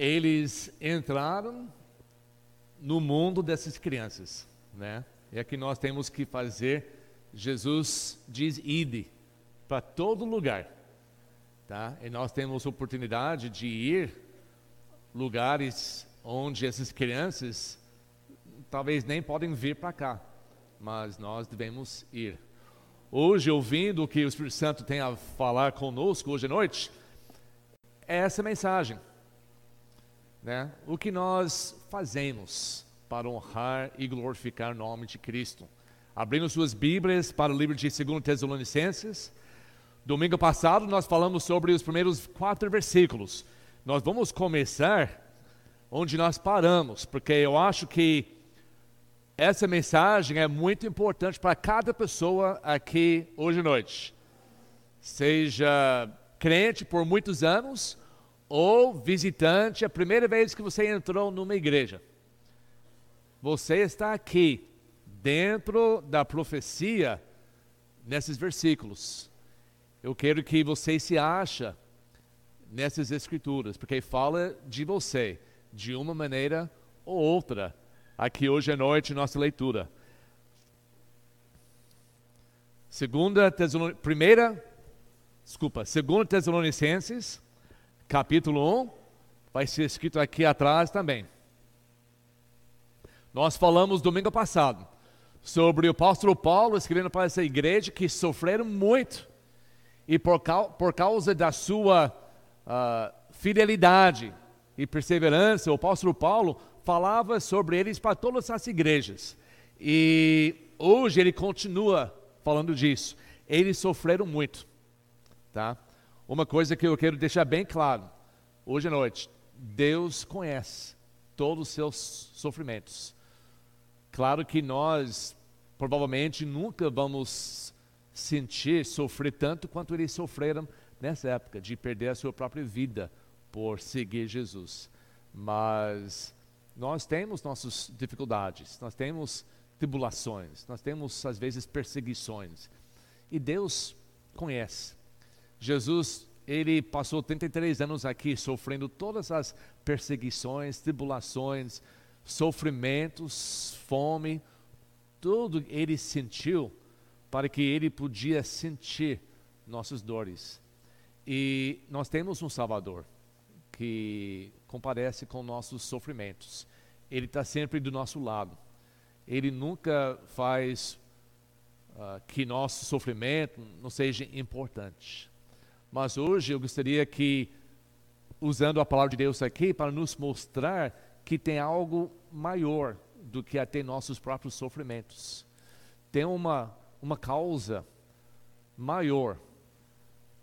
eles entraram no mundo dessas crianças, né? É que nós temos que fazer. Jesus diz ide para todo lugar, tá? E nós temos oportunidade de ir lugares onde essas crianças talvez nem podem vir para cá, mas nós devemos ir. Hoje, ouvindo o que o Espírito Santo tem a falar conosco hoje à noite, é essa mensagem. Né? O que nós fazemos para honrar e glorificar o nome de Cristo. Abrindo suas Bíblias para o livro de 2 Tesalonicenses. Domingo passado nós falamos sobre os primeiros quatro versículos. Nós vamos começar onde nós paramos, porque eu acho que essa mensagem é muito importante para cada pessoa aqui hoje à noite. Seja crente por muitos anos ou visitante, a primeira vez que você entrou numa igreja. Você está aqui, dentro da profecia, nesses versículos. Eu quero que você se acha nessas escrituras, porque fala de você, de uma maneira ou outra aqui hoje à noite nossa leitura. Segunda primeira, desculpa, segunda Tesalonicenses, capítulo 1, vai ser escrito aqui atrás também. Nós falamos domingo passado sobre o apóstolo Paulo escrevendo para essa igreja que sofreram muito e por, por causa da sua uh, fidelidade e perseverança, o apóstolo Paulo falava sobre eles para todas as igrejas. E hoje ele continua falando disso. Eles sofreram muito, tá? Uma coisa que eu quero deixar bem claro, hoje à noite, Deus conhece todos os seus sofrimentos. Claro que nós provavelmente nunca vamos sentir, sofrer tanto quanto eles sofreram nessa época, de perder a sua própria vida por seguir Jesus. Mas nós temos nossas dificuldades, nós temos tribulações, nós temos às vezes perseguições. E Deus conhece. Jesus, ele passou 33 anos aqui sofrendo todas as perseguições, tribulações, sofrimentos, fome, tudo ele sentiu para que ele podia sentir nossas dores. E nós temos um Salvador que comparece com nossos sofrimentos. Ele está sempre do nosso lado. Ele nunca faz uh, que nosso sofrimento não seja importante. Mas hoje eu gostaria que, usando a palavra de Deus aqui, para nos mostrar que tem algo maior do que até nossos próprios sofrimentos. Tem uma, uma causa maior.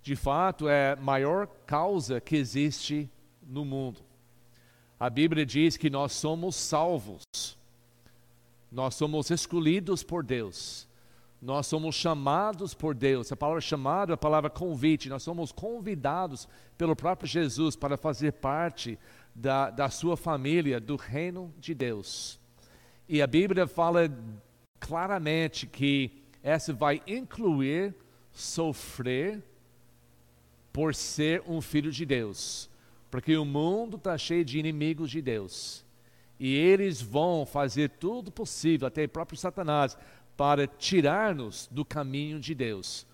De fato, é a maior causa que existe no mundo. A Bíblia diz que nós somos salvos, nós somos escolhidos por Deus, nós somos chamados por Deus. A palavra chamado é a palavra convite, nós somos convidados pelo próprio Jesus para fazer parte da, da sua família, do reino de Deus. E a Bíblia fala claramente que essa vai incluir sofrer por ser um filho de Deus porque o mundo está cheio de inimigos de Deus. E eles vão fazer tudo possível, até o próprio Satanás, para tirar-nos do caminho de Deus,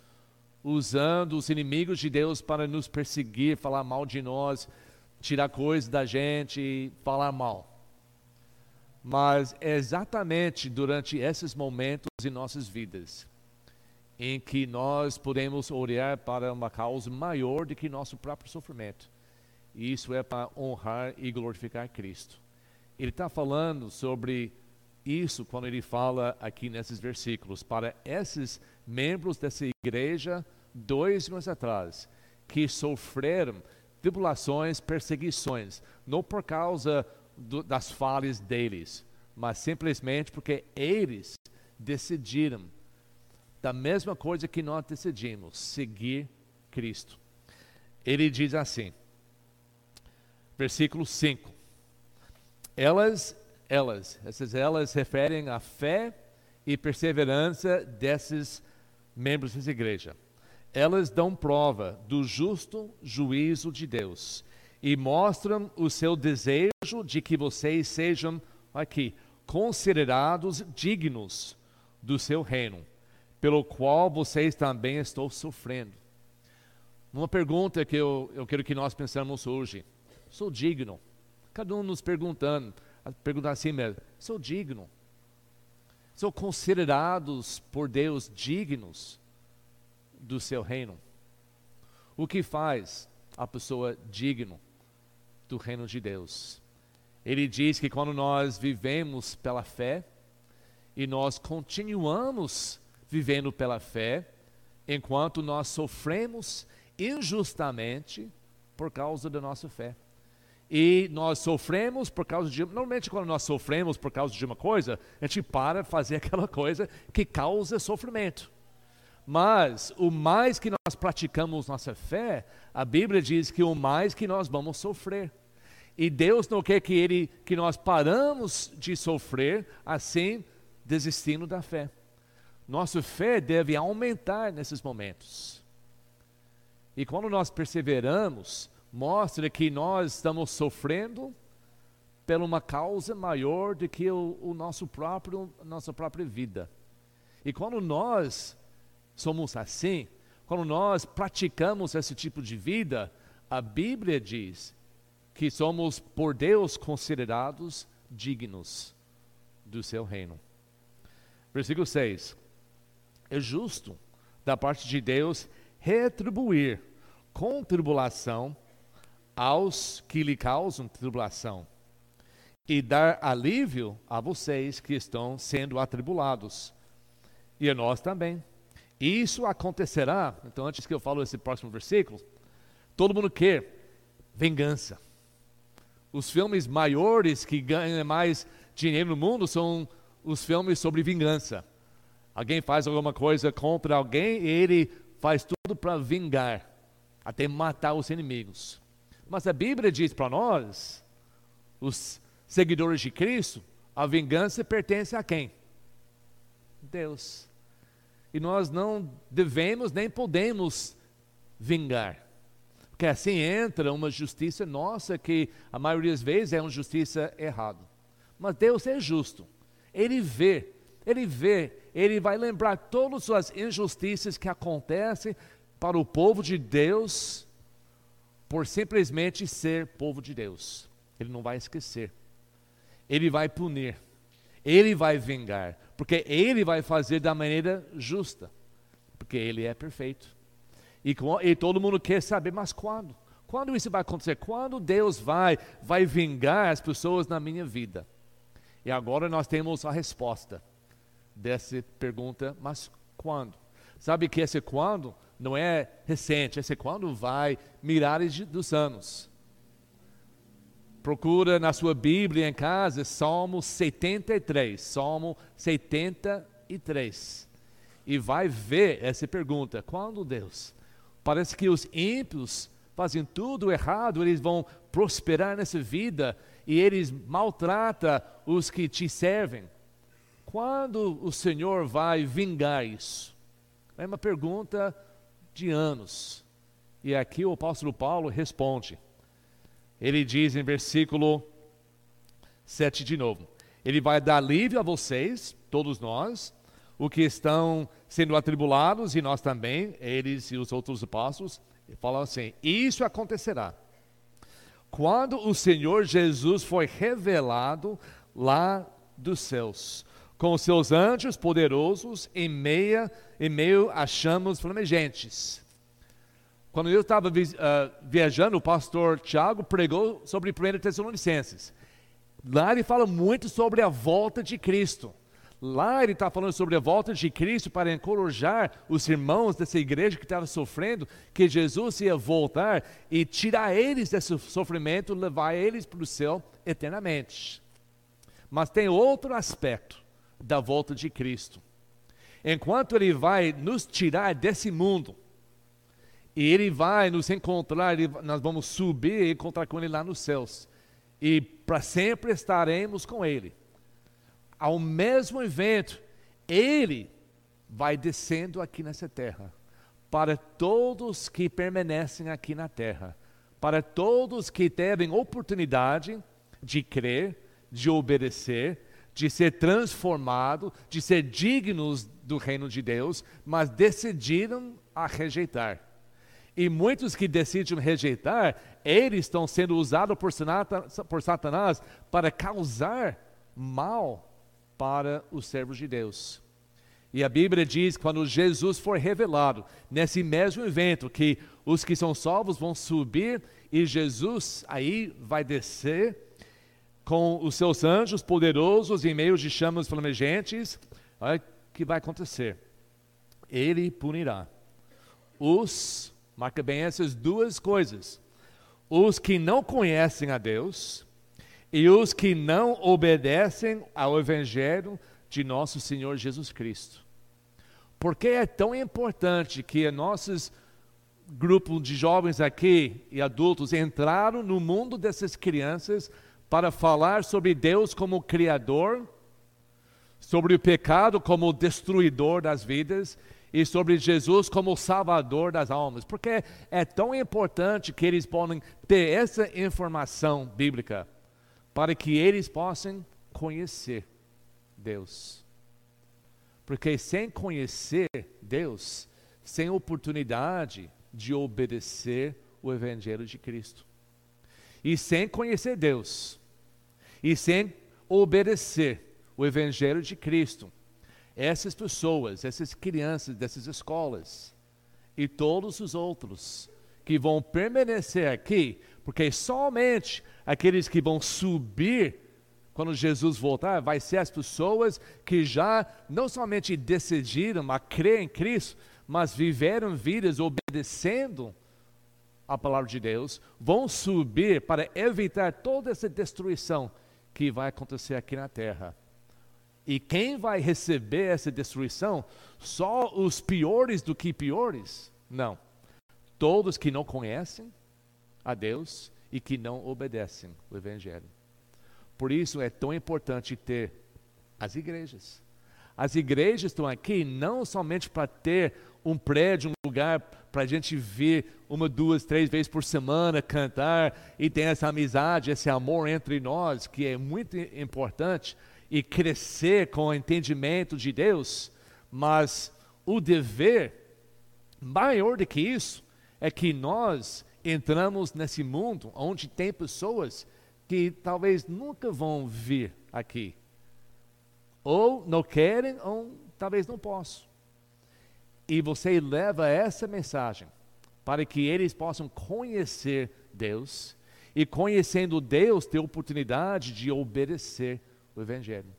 usando os inimigos de Deus para nos perseguir, falar mal de nós, tirar coisas da gente e falar mal. Mas é exatamente durante esses momentos em nossas vidas em que nós podemos olhar para uma causa maior do que nosso próprio sofrimento isso é para honrar e glorificar Cristo. Ele está falando sobre isso quando ele fala aqui nesses versículos, para esses membros dessa igreja, dois anos atrás, que sofreram tribulações, perseguições, não por causa do, das falhas deles, mas simplesmente porque eles decidiram da mesma coisa que nós decidimos, seguir Cristo. Ele diz assim: versículo 5. Elas, elas, essas elas referem à fé e perseverança desses membros dessa igreja. Elas dão prova do justo juízo de Deus e mostram o seu desejo de que vocês sejam aqui considerados dignos do seu reino, pelo qual vocês também estão sofrendo. Uma pergunta que eu, eu quero que nós pensamos hoje: sou digno? Cada um nos perguntando, perguntar assim mesmo: sou digno? São considerados por Deus dignos do seu reino? O que faz a pessoa digno do reino de Deus? Ele diz que quando nós vivemos pela fé e nós continuamos vivendo pela fé, enquanto nós sofremos injustamente por causa da nossa fé. E nós sofremos por causa de. Normalmente, quando nós sofremos por causa de uma coisa, a gente para fazer aquela coisa que causa sofrimento. Mas o mais que nós praticamos nossa fé, a Bíblia diz que o mais que nós vamos sofrer. E Deus não quer que, ele, que nós paramos de sofrer assim, desistindo da fé. Nossa fé deve aumentar nesses momentos. E quando nós perseveramos, mostra que nós estamos sofrendo por uma causa maior do que o, o nosso próprio, nossa própria vida. E quando nós somos assim, quando nós praticamos esse tipo de vida, a Bíblia diz que somos por Deus considerados dignos do seu reino. Versículo 6. É justo da parte de Deus retribuir com tribulação aos que lhe causam tribulação e dar alívio a vocês que estão sendo atribulados e a nós também. Isso acontecerá, então antes que eu falo esse próximo versículo, todo mundo quer vingança. Os filmes maiores que ganham mais dinheiro no mundo são os filmes sobre vingança. Alguém faz alguma coisa contra alguém e ele faz tudo para vingar, até matar os inimigos. Mas a Bíblia diz para nós, os seguidores de Cristo, a vingança pertence a quem? Deus. E nós não devemos nem podemos vingar. Porque assim entra uma justiça nossa que a maioria das vezes é uma justiça errada. Mas Deus é justo. Ele vê, ele vê, ele vai lembrar todas as injustiças que acontecem para o povo de Deus por simplesmente ser povo de Deus. Ele não vai esquecer. Ele vai punir. Ele vai vingar, porque ele vai fazer da maneira justa, porque ele é perfeito. E, e todo mundo quer saber, mas quando? Quando isso vai acontecer? Quando Deus vai, vai vingar as pessoas na minha vida? E agora nós temos a resposta dessa pergunta, mas quando? Sabe que esse quando não é recente, esse quando vai milhares de, dos anos. Procura na sua Bíblia em casa, Salmo 73, Salmo 73. E vai ver essa pergunta: quando Deus? Parece que os ímpios fazem tudo errado, eles vão prosperar nessa vida e eles maltratam os que te servem. Quando o Senhor vai vingar isso? É uma pergunta de anos. E aqui o apóstolo Paulo responde. Ele diz em versículo 7 de novo: Ele vai dar livre a vocês, todos nós, o que estão sendo atribulados, e nós também, eles e os outros apóstolos, falam assim: Isso acontecerá quando o Senhor Jesus foi revelado lá dos céus, com os seus anjos poderosos em, meia, em meio a chamas flamejantes. Quando eu estava uh, viajando, o pastor Tiago pregou sobre 1 Tessalonicenses. Lá ele fala muito sobre a volta de Cristo. Lá ele está falando sobre a volta de Cristo para encorajar os irmãos dessa igreja que estava sofrendo, que Jesus ia voltar e tirar eles desse sofrimento, levar eles para o céu eternamente. Mas tem outro aspecto da volta de Cristo. Enquanto ele vai nos tirar desse mundo, e ele vai nos encontrar, nós vamos subir e encontrar com ele lá nos céus. E para sempre estaremos com ele ao mesmo evento, ele vai descendo aqui nessa terra para todos que permanecem aqui na terra, para todos que terem oportunidade de crer, de obedecer, de ser transformado, de ser dignos do reino de Deus, mas decidiram a rejeitar. E muitos que decidem rejeitar, eles estão sendo usados por Satanás para causar mal para os servos de Deus. E a Bíblia diz que quando Jesus for revelado, nesse mesmo evento, que os que são salvos vão subir e Jesus aí vai descer com os seus anjos poderosos em meio de chamas flamejantes. Olha o que vai acontecer. Ele punirá os, marca bem essas duas coisas, os que não conhecem a Deus e os que não obedecem ao Evangelho de nosso Senhor Jesus Cristo. Por que é tão importante que nossos grupo de jovens aqui e adultos entraram no mundo dessas crianças para falar sobre Deus como Criador, sobre o pecado como destruidor das vidas e sobre Jesus como Salvador das almas. Porque é tão importante que eles possam ter essa informação bíblica para que eles possam conhecer Deus. Porque sem conhecer Deus, sem oportunidade de obedecer o Evangelho de Cristo, e sem conhecer Deus, e sem obedecer o Evangelho de Cristo, essas pessoas, essas crianças dessas escolas e todos os outros que vão permanecer aqui, porque somente aqueles que vão subir quando Jesus voltar, vai ser as pessoas que já não somente decidiram a crer em Cristo, mas viveram vidas obedecendo a palavra de Deus, vão subir para evitar toda essa destruição que vai acontecer aqui na terra. E quem vai receber essa destruição? Só os piores do que piores? Não. Todos que não conhecem a Deus e que não obedecem o Evangelho. Por isso é tão importante ter as igrejas. As igrejas estão aqui não somente para ter um prédio, um lugar para a gente vir uma, duas, três vezes por semana cantar e ter essa amizade, esse amor entre nós, que é muito importante, e crescer com o entendimento de Deus, mas o dever maior do que isso é que nós entramos nesse mundo onde tem pessoas que talvez nunca vão vir aqui. Ou não querem, ou talvez não possam. E você leva essa mensagem para que eles possam conhecer Deus e conhecendo Deus ter oportunidade de obedecer o Evangelho.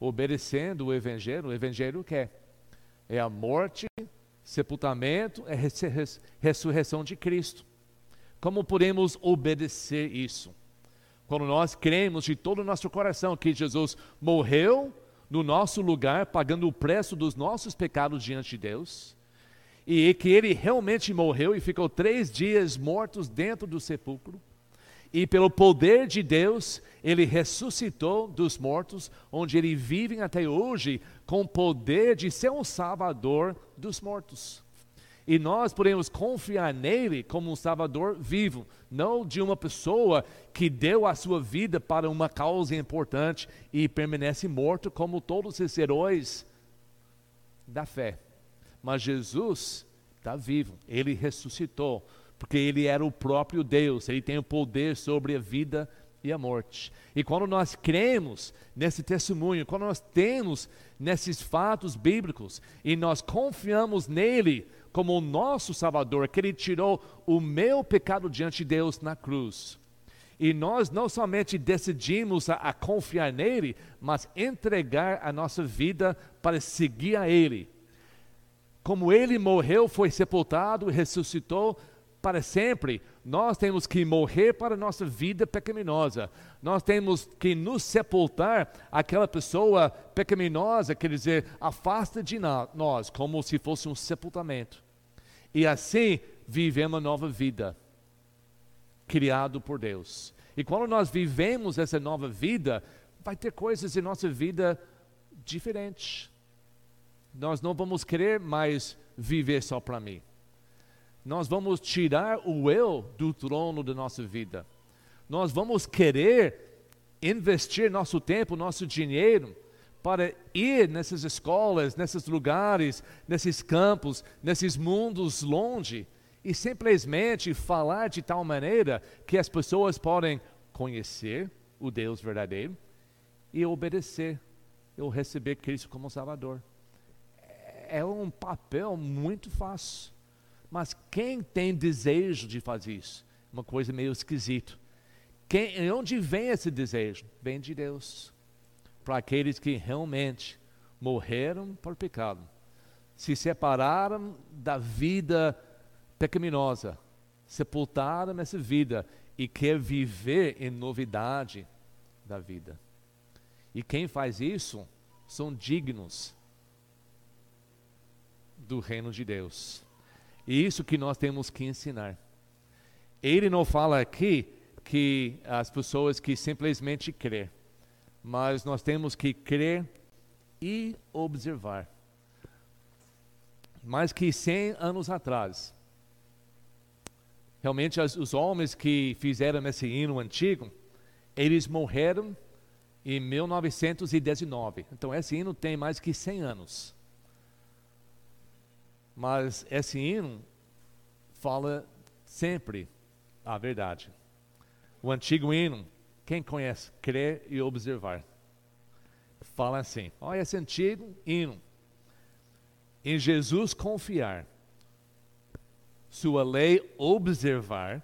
Obedecendo o Evangelho, o Evangelho quer é? a morte, sepultamento, é a ressurreição de Cristo. Como podemos obedecer isso? Quando nós cremos de todo o nosso coração que Jesus morreu no nosso lugar, pagando o preço dos nossos pecados diante de Deus, e que ele realmente morreu e ficou três dias mortos dentro do sepulcro, e pelo poder de Deus, ele ressuscitou dos mortos, onde ele vive até hoje, com o poder de ser um salvador dos mortos. E nós podemos confiar nele como um Salvador vivo, não de uma pessoa que deu a sua vida para uma causa importante e permanece morto como todos esses heróis da fé. Mas Jesus está vivo, ele ressuscitou, porque ele era o próprio Deus, ele tem o poder sobre a vida e a morte. E quando nós cremos nesse testemunho, quando nós temos nesses fatos bíblicos e nós confiamos nele, como o nosso Salvador, que Ele tirou o meu pecado diante de Deus na cruz. E nós não somente decidimos a, a confiar nele, mas entregar a nossa vida para seguir a Ele. Como Ele morreu, foi sepultado e ressuscitou para sempre, nós temos que morrer para a nossa vida pecaminosa. Nós temos que nos sepultar aquela pessoa pecaminosa, quer dizer, afasta de nós, como se fosse um sepultamento. E assim vivemos uma nova vida, criado por Deus. E quando nós vivemos essa nova vida, vai ter coisas em nossa vida diferentes. Nós não vamos querer mais viver só para mim. Nós vamos tirar o eu do trono da nossa vida. Nós vamos querer investir nosso tempo, nosso dinheiro para ir nessas escolas, nesses lugares, nesses campos, nesses mundos longe e simplesmente falar de tal maneira que as pessoas podem conhecer o Deus verdadeiro e obedecer, ou receber Cristo como Salvador. É um papel muito fácil. Mas quem tem desejo de fazer isso? Uma coisa meio esquisita. Quem, onde vem esse desejo? Vem de Deus. Para aqueles que realmente morreram por pecado, se separaram da vida pecaminosa, sepultaram essa vida e quer viver em novidade da vida. E quem faz isso são dignos do reino de Deus. E isso que nós temos que ensinar. Ele não fala aqui que as pessoas que simplesmente crê, mas nós temos que crer e observar. Mais que 100 anos atrás, realmente as, os homens que fizeram esse hino antigo, eles morreram em 1919. Então esse hino tem mais que 100 anos. Mas esse hino fala sempre a verdade. O antigo hino, quem conhece, crer e observar. Fala assim: olha esse antigo hino. Em Jesus confiar, sua lei observar,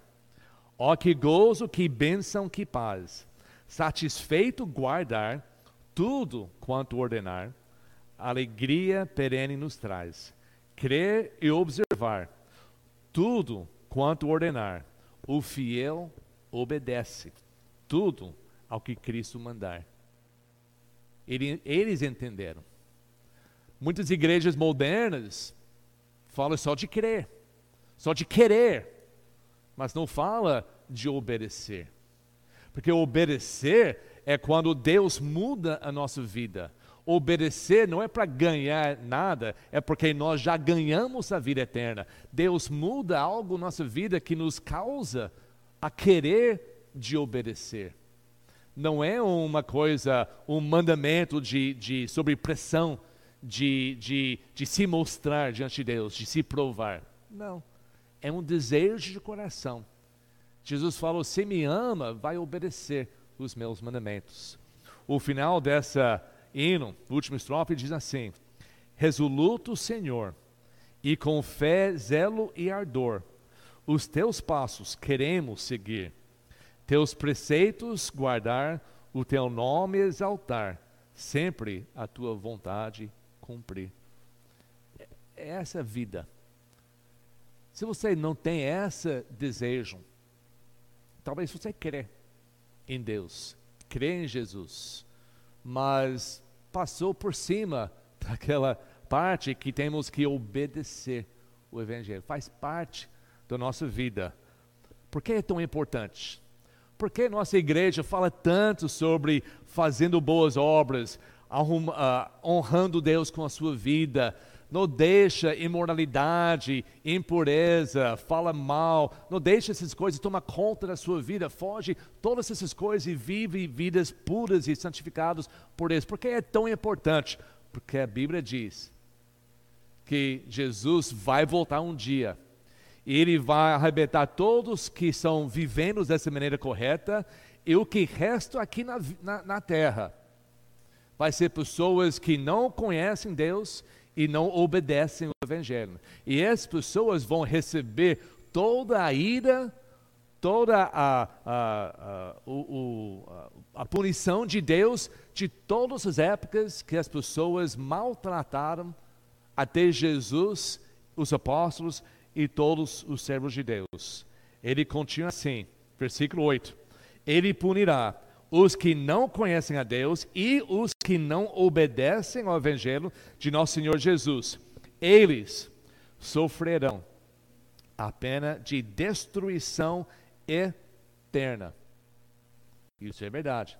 ó que gozo, que bênção, que paz. Satisfeito guardar tudo quanto ordenar, alegria perene nos traz crer e observar tudo quanto ordenar. O fiel obedece tudo ao que Cristo mandar. Eles entenderam. Muitas igrejas modernas falam só de crer, só de querer, mas não fala de obedecer. Porque obedecer é quando Deus muda a nossa vida Obedecer não é para ganhar nada, é porque nós já ganhamos a vida eterna. Deus muda algo na nossa vida que nos causa a querer de obedecer. Não é uma coisa, um mandamento de, de sobre pressão, de, de, de se mostrar diante de Deus, de se provar. Não. É um desejo de coração. Jesus falou: se me ama, vai obedecer os meus mandamentos. O final dessa hino, o último estrofe, diz assim: Resoluto, Senhor, e com fé, zelo e ardor, os teus passos queremos seguir, teus preceitos guardar, o teu nome exaltar, sempre a tua vontade cumprir. É, é essa vida. Se você não tem esse desejo, talvez você crê em Deus, crê em Jesus, mas passou por cima daquela parte que temos que obedecer o Evangelho. Faz parte da nossa vida. Por que é tão importante? Por que nossa igreja fala tanto sobre fazendo boas obras, ah, honrando Deus com a sua vida, não deixa imoralidade, impureza, fala mal, não deixa essas coisas tomar conta da sua vida, foge todas essas coisas e vive vidas puras e santificadas por Deus. Por que é tão importante? Porque a Bíblia diz que Jesus vai voltar um dia e ele vai arrebentar todos que estão vivendo dessa maneira correta e o que resta aqui na, na, na terra vai ser pessoas que não conhecem Deus e não obedecem o Evangelho. E essas pessoas vão receber toda a ira, toda a, a, a, o, a, punição de Deus de todas as épocas que as pessoas maltrataram até Jesus, os apóstolos e todos os servos de Deus. Ele continua assim, versículo 8: Ele punirá os que não conhecem a Deus e os que não obedecem ao Evangelho de nosso Senhor Jesus. Eles sofrerão a pena de destruição eterna. Isso é verdade.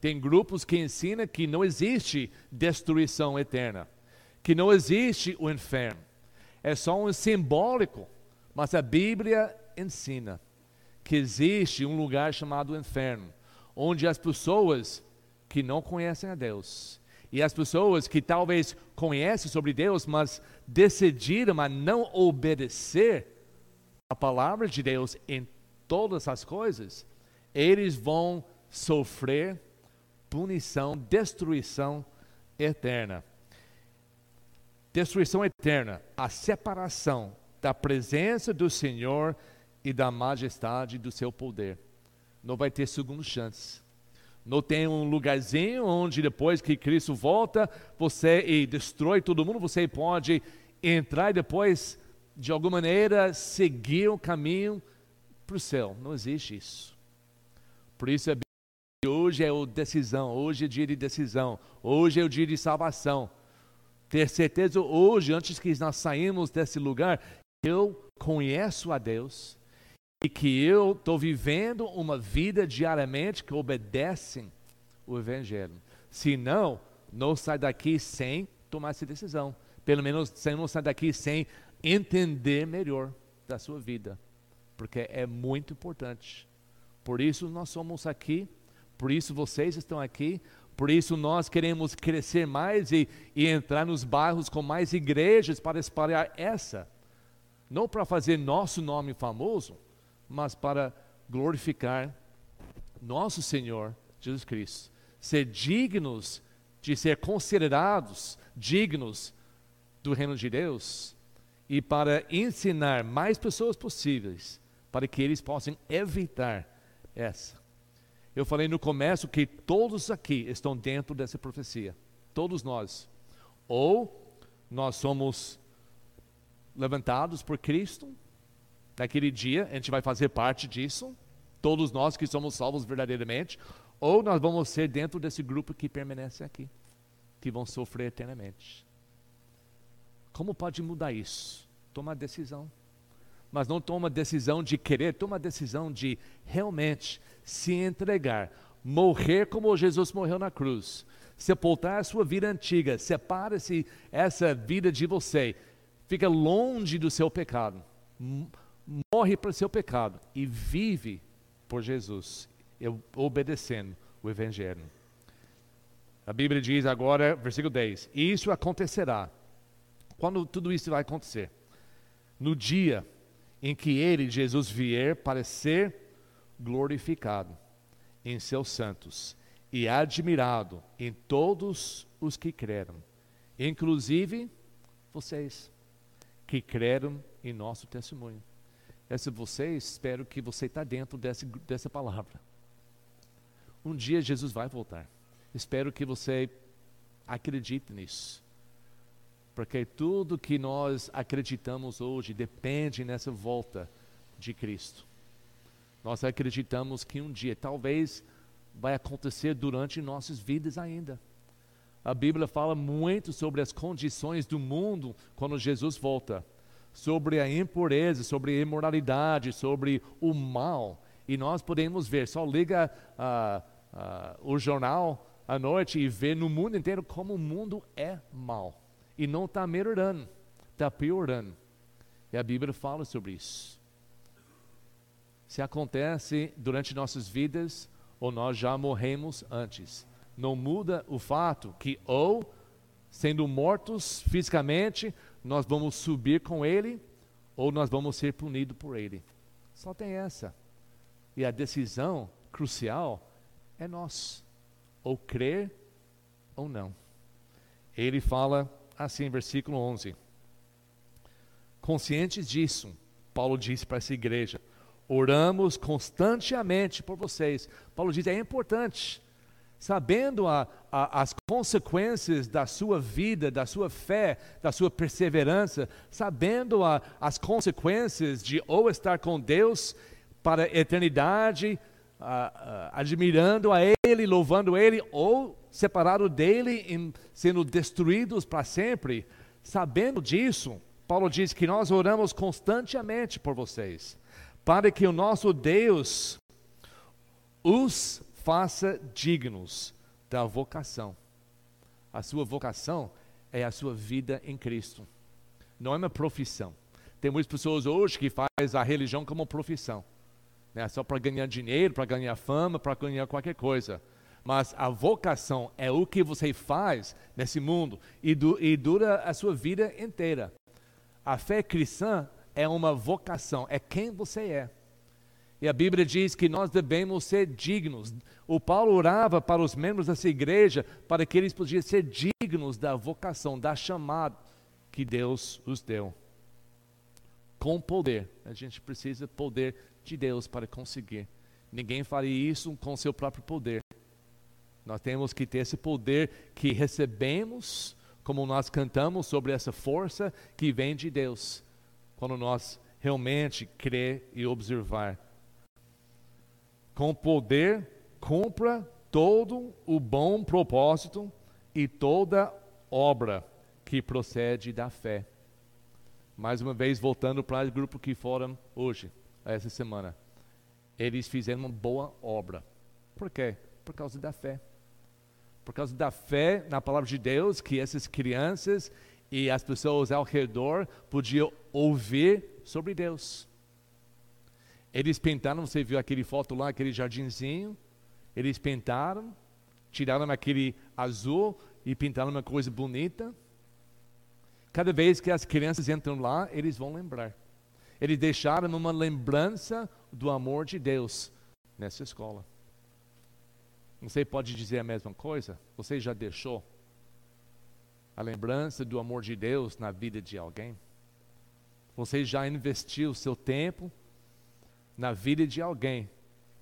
Tem grupos que ensinam que não existe destruição eterna, que não existe o inferno. É só um simbólico Mas a Bíblia ensina que existe um lugar chamado inferno, onde as pessoas que não conhecem a Deus e as pessoas que talvez conhecem sobre Deus, mas decidiram a não obedecer a palavra de Deus em todas as coisas, eles vão sofrer punição, destruição eterna. Destruição eterna, a separação da presença do Senhor e da majestade do seu poder. Não vai ter segunda chance. Não tem um lugarzinho onde depois que Cristo volta, você e destrói todo mundo, você pode entrar e depois, de alguma maneira, seguir o caminho para o céu. Não existe isso. Por isso é hoje é o decisão, hoje é dia de decisão, hoje é o dia de salvação. Ter certeza hoje, antes que nós saímos desse lugar, eu conheço a Deus, e que eu estou vivendo uma vida diariamente que obedece o Evangelho. Se não, não sai daqui sem tomar essa decisão. Pelo menos sem não sai daqui sem entender melhor da sua vida. Porque é muito importante. Por isso nós somos aqui, por isso vocês estão aqui, por isso nós queremos crescer mais e, e entrar nos bairros com mais igrejas para espalhar essa. Não para fazer nosso nome famoso, mas para glorificar nosso Senhor Jesus Cristo. Ser dignos de ser considerados dignos do reino de Deus e para ensinar mais pessoas possíveis para que eles possam evitar essa. Eu falei no começo que todos aqui estão dentro dessa profecia, todos nós. Ou nós somos levantados por Cristo, naquele dia a gente vai fazer parte disso, todos nós que somos salvos verdadeiramente, ou nós vamos ser dentro desse grupo que permanece aqui, que vão sofrer eternamente. Como pode mudar isso? Toma decisão. Mas não toma decisão de querer, toma decisão de realmente se entregar, morrer como Jesus morreu na cruz, sepultar a sua vida antiga, separa-se essa vida de você, fica longe do seu pecado morre para o seu pecado e vive por Jesus, obedecendo o Evangelho. A Bíblia diz agora, versículo 10: Isso acontecerá. Quando tudo isso vai acontecer? No dia em que Ele, Jesus, vier para ser glorificado em seus santos e admirado em todos os que creram, inclusive vocês que creram em nosso testemunho. Essa você, espero que você está dentro dessa, dessa palavra. Um dia Jesus vai voltar. Espero que você acredite nisso. Porque tudo que nós acreditamos hoje depende nessa volta de Cristo. Nós acreditamos que um dia, talvez, vai acontecer durante nossas vidas ainda. A Bíblia fala muito sobre as condições do mundo quando Jesus volta sobre a impureza, sobre a imoralidade, sobre o mal. E nós podemos ver, só liga uh, uh, o jornal à noite e vê no mundo inteiro como o mundo é mal. E não está melhorando, está piorando. E a Bíblia fala sobre isso. Se acontece durante nossas vidas, ou nós já morremos antes, não muda o fato que, ou sendo mortos fisicamente, nós vamos subir com Ele ou nós vamos ser punidos por Ele. Só tem essa. E a decisão crucial é nós, ou crer ou não. Ele fala assim, versículo 11: Conscientes disso, Paulo disse para essa igreja: oramos constantemente por vocês. Paulo diz: é importante sabendo a, a, as consequências da sua vida, da sua fé, da sua perseverança, sabendo a, as consequências de ou estar com Deus para a eternidade, admirando a Ele, louvando Ele, ou separado dele, em, sendo destruídos para sempre. Sabendo disso, Paulo diz que nós oramos constantemente por vocês, para que o nosso Deus os faça dignos da vocação. A sua vocação é a sua vida em Cristo. Não é uma profissão. Tem muitas pessoas hoje que faz a religião como profissão, né? só para ganhar dinheiro, para ganhar fama, para ganhar qualquer coisa. Mas a vocação é o que você faz nesse mundo e, du e dura a sua vida inteira. A fé cristã é uma vocação, é quem você é. E a Bíblia diz que nós devemos ser dignos. O Paulo orava para os membros dessa igreja para que eles pudessem ser dignos da vocação, da chamada que Deus os deu. Com poder. A gente precisa poder de Deus para conseguir. Ninguém faria isso com seu próprio poder. Nós temos que ter esse poder que recebemos, como nós cantamos sobre essa força que vem de Deus, quando nós realmente crer e observar com poder cumpra todo o bom propósito e toda obra que procede da fé. Mais uma vez, voltando para o grupo que foram hoje, essa semana. Eles fizeram uma boa obra. Por quê? Por causa da fé. Por causa da fé na palavra de Deus, que essas crianças e as pessoas ao redor podiam ouvir sobre Deus. Eles pintaram, você viu aquele foto lá, aquele jardinzinho? Eles pintaram, tiraram aquele azul e pintaram uma coisa bonita. Cada vez que as crianças entram lá, eles vão lembrar. Eles deixaram uma lembrança do amor de Deus nessa escola. Você pode dizer a mesma coisa? Você já deixou a lembrança do amor de Deus na vida de alguém? Você já investiu seu tempo, na vida de alguém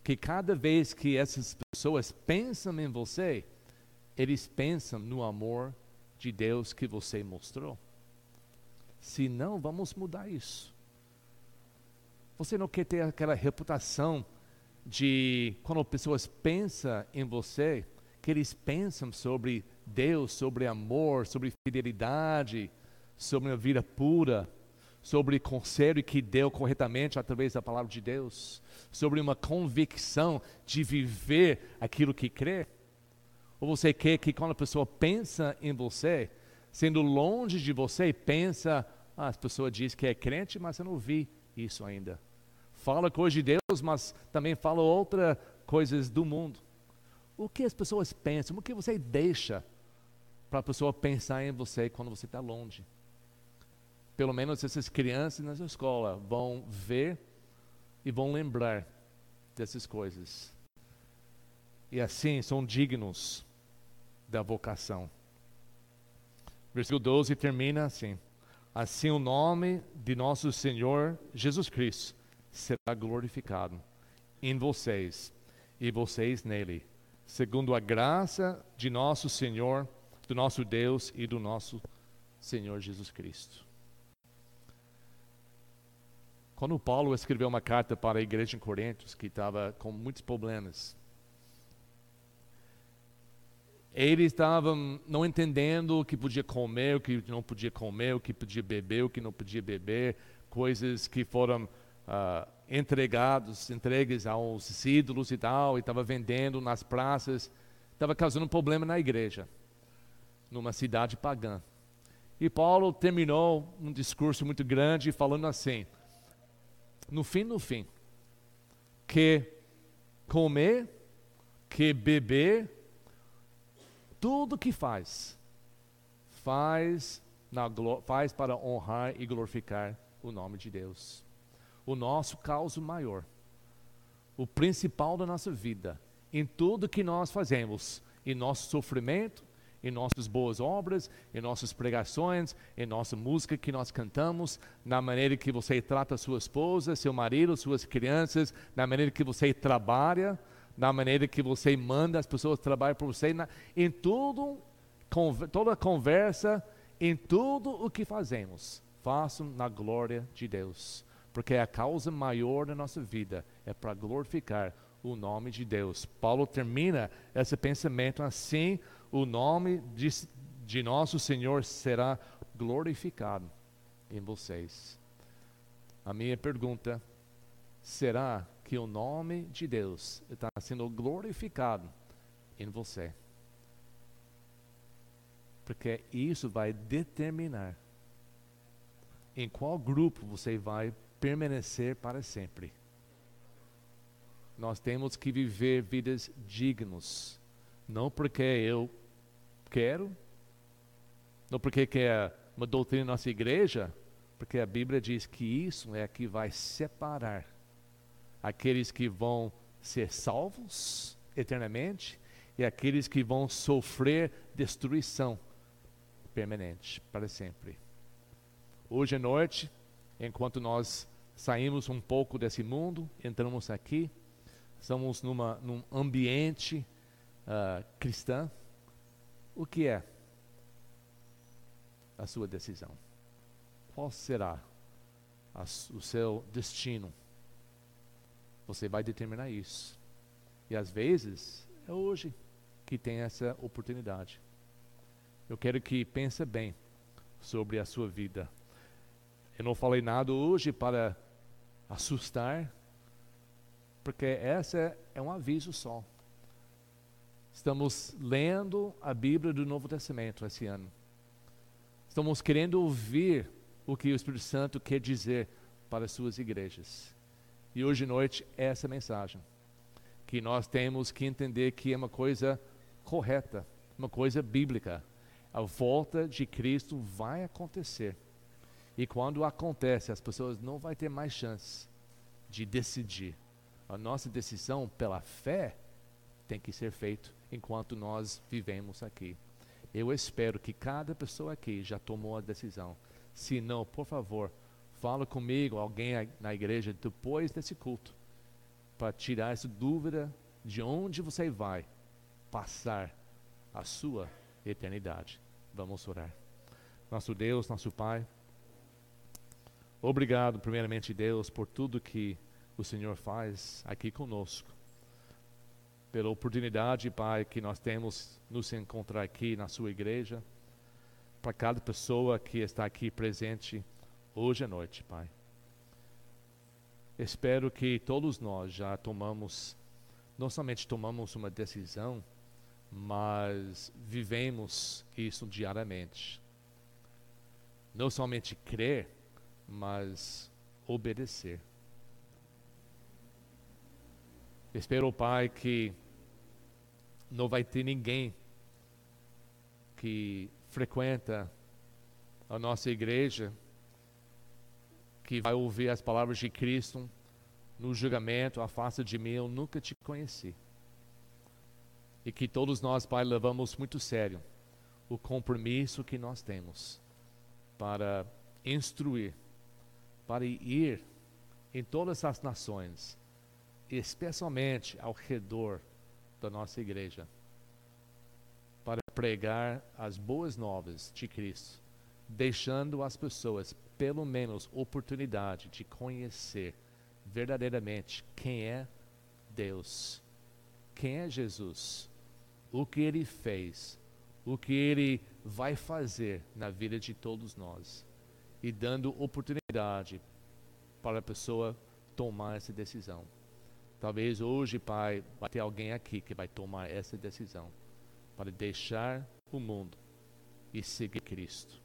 que cada vez que essas pessoas pensam em você, eles pensam no amor de Deus que você mostrou. Se não, vamos mudar isso. Você não quer ter aquela reputação de quando pessoas pensam em você, que eles pensam sobre Deus, sobre amor, sobre fidelidade, sobre uma vida pura sobre conselho que deu corretamente através da palavra de Deus, sobre uma convicção de viver aquilo que crê? Ou você quer que quando a pessoa pensa em você, sendo longe de você, pensa, ah, as pessoas dizem que é crente, mas eu não vi isso ainda. Fala coisa de Deus, mas também fala outras coisas do mundo. O que as pessoas pensam? O que você deixa para a pessoa pensar em você quando você está longe? Pelo menos essas crianças na escola vão ver e vão lembrar dessas coisas. E assim são dignos da vocação. Versículo 12 termina assim: Assim o nome de nosso Senhor Jesus Cristo será glorificado em vocês e vocês nele, segundo a graça de nosso Senhor, do nosso Deus e do nosso Senhor Jesus Cristo. Quando Paulo escreveu uma carta para a igreja em Corinto, que estava com muitos problemas, eles estavam não entendendo o que podia comer, o que não podia comer, o que podia beber, o que não podia beber, coisas que foram uh, entregados, entregues aos ídolos e tal, e estava vendendo nas praças, estava causando um problema na igreja, numa cidade pagã. E Paulo terminou um discurso muito grande falando assim: no fim, no fim, que comer, que beber, tudo que faz, faz, na, faz para honrar e glorificar o nome de Deus. O nosso causa maior, o principal da nossa vida, em tudo que nós fazemos, em nosso sofrimento, em nossas boas obras, em nossas pregações, em nossa música que nós cantamos, na maneira que você trata sua esposa, seu marido, suas crianças, na maneira que você trabalha, na maneira que você manda as pessoas trabalhar por você, na, em tudo, toda conversa, em tudo o que fazemos, façam na glória de Deus, porque a causa maior da nossa vida é para glorificar o nome de Deus. Paulo termina esse pensamento assim o nome de, de nosso Senhor será glorificado em vocês. A minha pergunta: será que o nome de Deus está sendo glorificado em você? Porque isso vai determinar em qual grupo você vai permanecer para sempre. Nós temos que viver vidas dignas, não porque eu quero, não porque quer uma doutrina na nossa igreja, porque a Bíblia diz que isso é que vai separar aqueles que vão ser salvos eternamente e aqueles que vão sofrer destruição permanente para sempre. Hoje à noite, enquanto nós saímos um pouco desse mundo, entramos aqui, estamos numa, num ambiente uh, cristão. O que é a sua decisão? Qual será a, o seu destino? Você vai determinar isso. E às vezes é hoje que tem essa oportunidade. Eu quero que pense bem sobre a sua vida eu não falei nada hoje para assustar, porque essa é um aviso só. Estamos lendo a Bíblia do Novo Testamento esse ano. Estamos querendo ouvir o que o Espírito Santo quer dizer para as suas igrejas. E hoje à noite é essa mensagem. Que nós temos que entender que é uma coisa correta, uma coisa bíblica. A volta de Cristo vai acontecer. E quando acontece, as pessoas não vão ter mais chance de decidir. A nossa decisão pela fé tem que ser feita enquanto nós vivemos aqui. Eu espero que cada pessoa aqui já tomou a decisão. Se não, por favor, fala comigo, alguém na igreja, depois desse culto, para tirar essa dúvida de onde você vai passar a sua eternidade. Vamos orar. Nosso Deus, nosso Pai. Obrigado, primeiramente, Deus, por tudo que o Senhor faz aqui conosco. Pela oportunidade, Pai, que nós temos nos encontrar aqui na Sua igreja. Para cada pessoa que está aqui presente hoje à noite, Pai. Espero que todos nós já tomamos, não somente tomamos uma decisão, mas vivemos isso diariamente. Não somente crer, mas obedecer. Espero, Pai, que não vai ter ninguém que frequenta a nossa igreja que vai ouvir as palavras de Cristo no julgamento, afasta de mim, eu nunca te conheci. E que todos nós, Pai, levamos muito sério o compromisso que nós temos para instruir para ir em todas as nações, especialmente ao redor da nossa igreja, para pregar as boas novas de Cristo, deixando as pessoas pelo menos oportunidade de conhecer verdadeiramente quem é Deus, quem é Jesus, o que ele fez, o que ele vai fazer na vida de todos nós e dando oportunidade para a pessoa tomar essa decisão. Talvez hoje, Pai, vai ter alguém aqui que vai tomar essa decisão para deixar o mundo e seguir Cristo.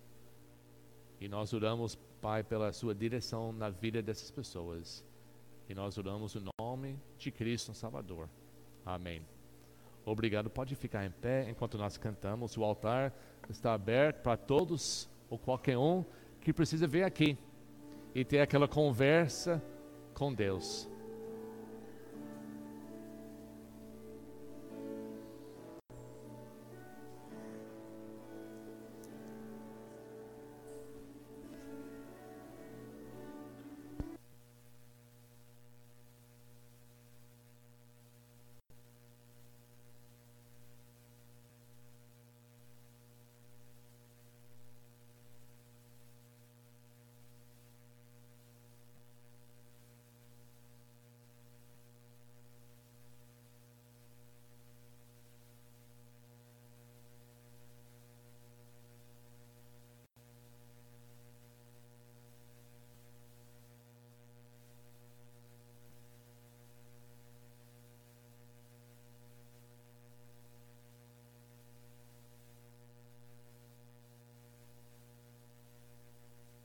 E nós oramos, Pai, pela sua direção na vida dessas pessoas. E nós oramos no nome de Cristo Salvador. Amém. Obrigado. Pode ficar em pé enquanto nós cantamos. O altar está aberto para todos ou qualquer um que precisa vir aqui e ter aquela conversa com Deus.